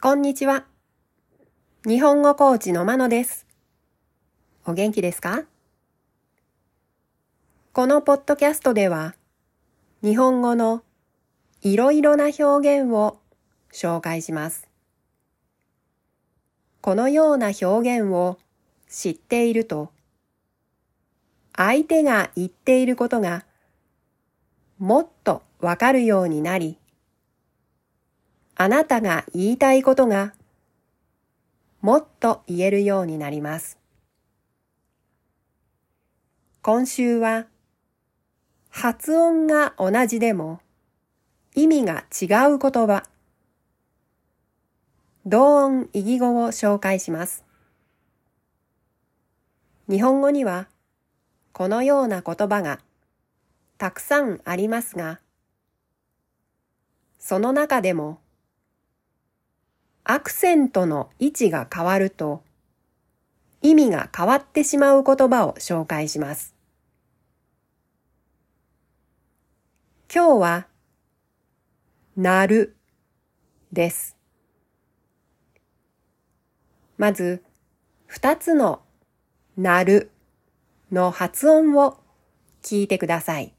こんにちは。日本語コーチのまのです。お元気ですか？このポッドキャストでは、日本語のいろいろな表現を紹介します。このような表現を知っていると、相手が言っていることがもっとわかるようになり、あなたが言いたいことがもっと言えるようになります。今週は発音が同じでも意味が違う言葉同音異義語を紹介します。日本語にはこのような言葉がたくさんありますが、その中でも、アクセントの位置が変わると、意味が変わってしまう言葉を紹介します。今日は、なるです。まず、二つのなるの発音を聞いてください。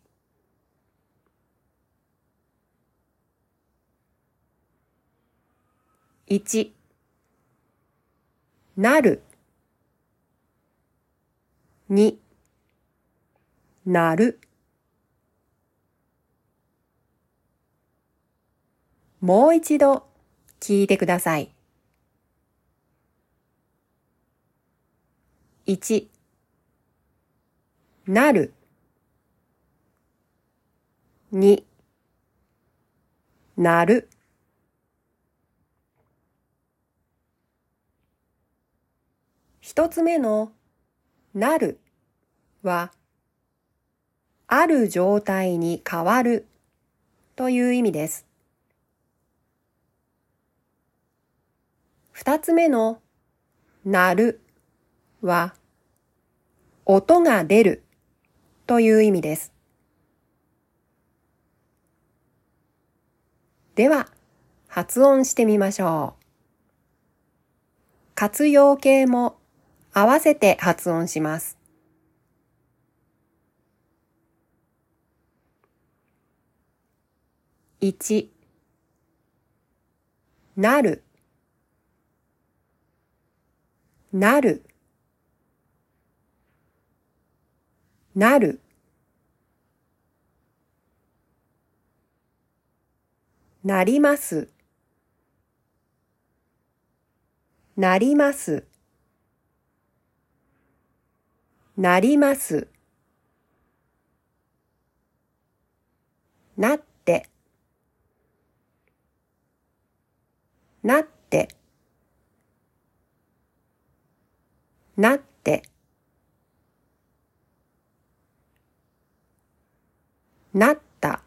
1なる。2なる。もう一度聞いてください。1なる。2なる。一つ目のなるは、ある状態に変わるという意味です。二つ目のなるは、音が出るという意味です。では、発音してみましょう。活用形も合わせて発音します。1なる。なる。なる。なります。なります。なります。なって、なって、なって、なった、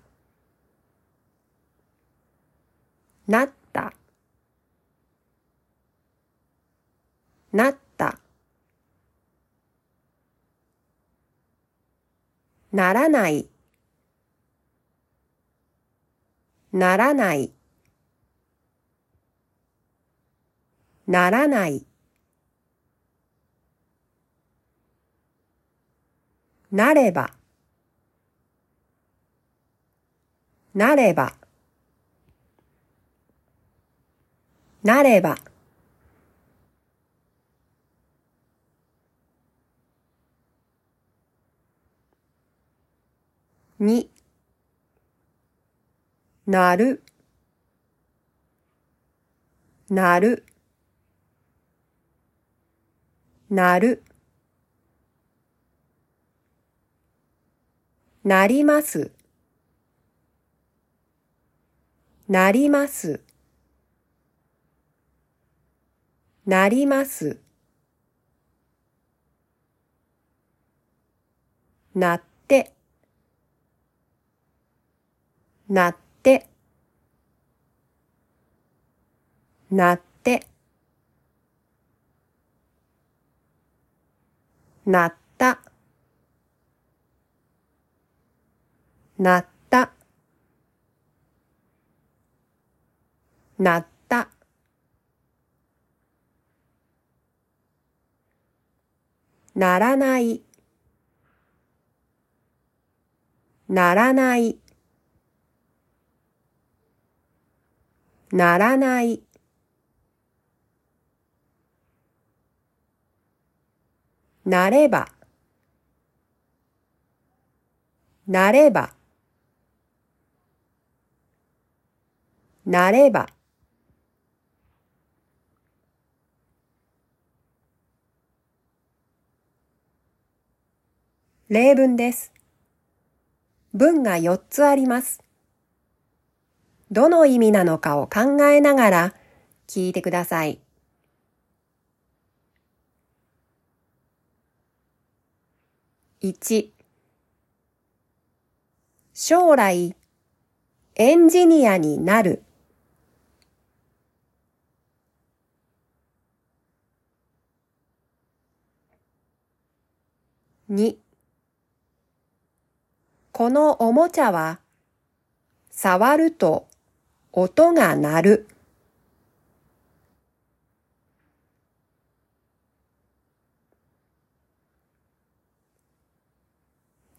なった、なった。ならない、ならない、ならない、なれば、なれば、なれば、になる。なる。なる。なります。なります。なります。なって。なって、なって、なった、なった、なった、ならない、ならない。ならないなればなればなれば例文です。文が4つあります。どの意味なのかを考えながら聞いてください。1将来エンジニアになる2このおもちゃは触ると音が鳴る。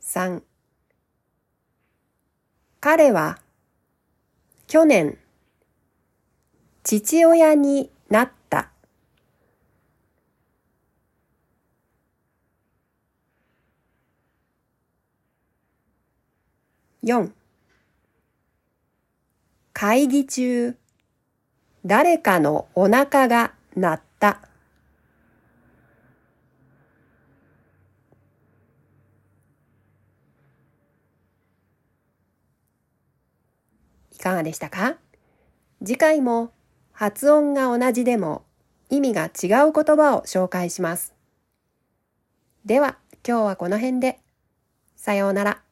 3彼は去年父親になった。4会議中誰かのお腹が鳴ったいかがでしたか？次回も発音が同じでも意味が違う言葉を紹介します。では今日はこの辺で。さようなら。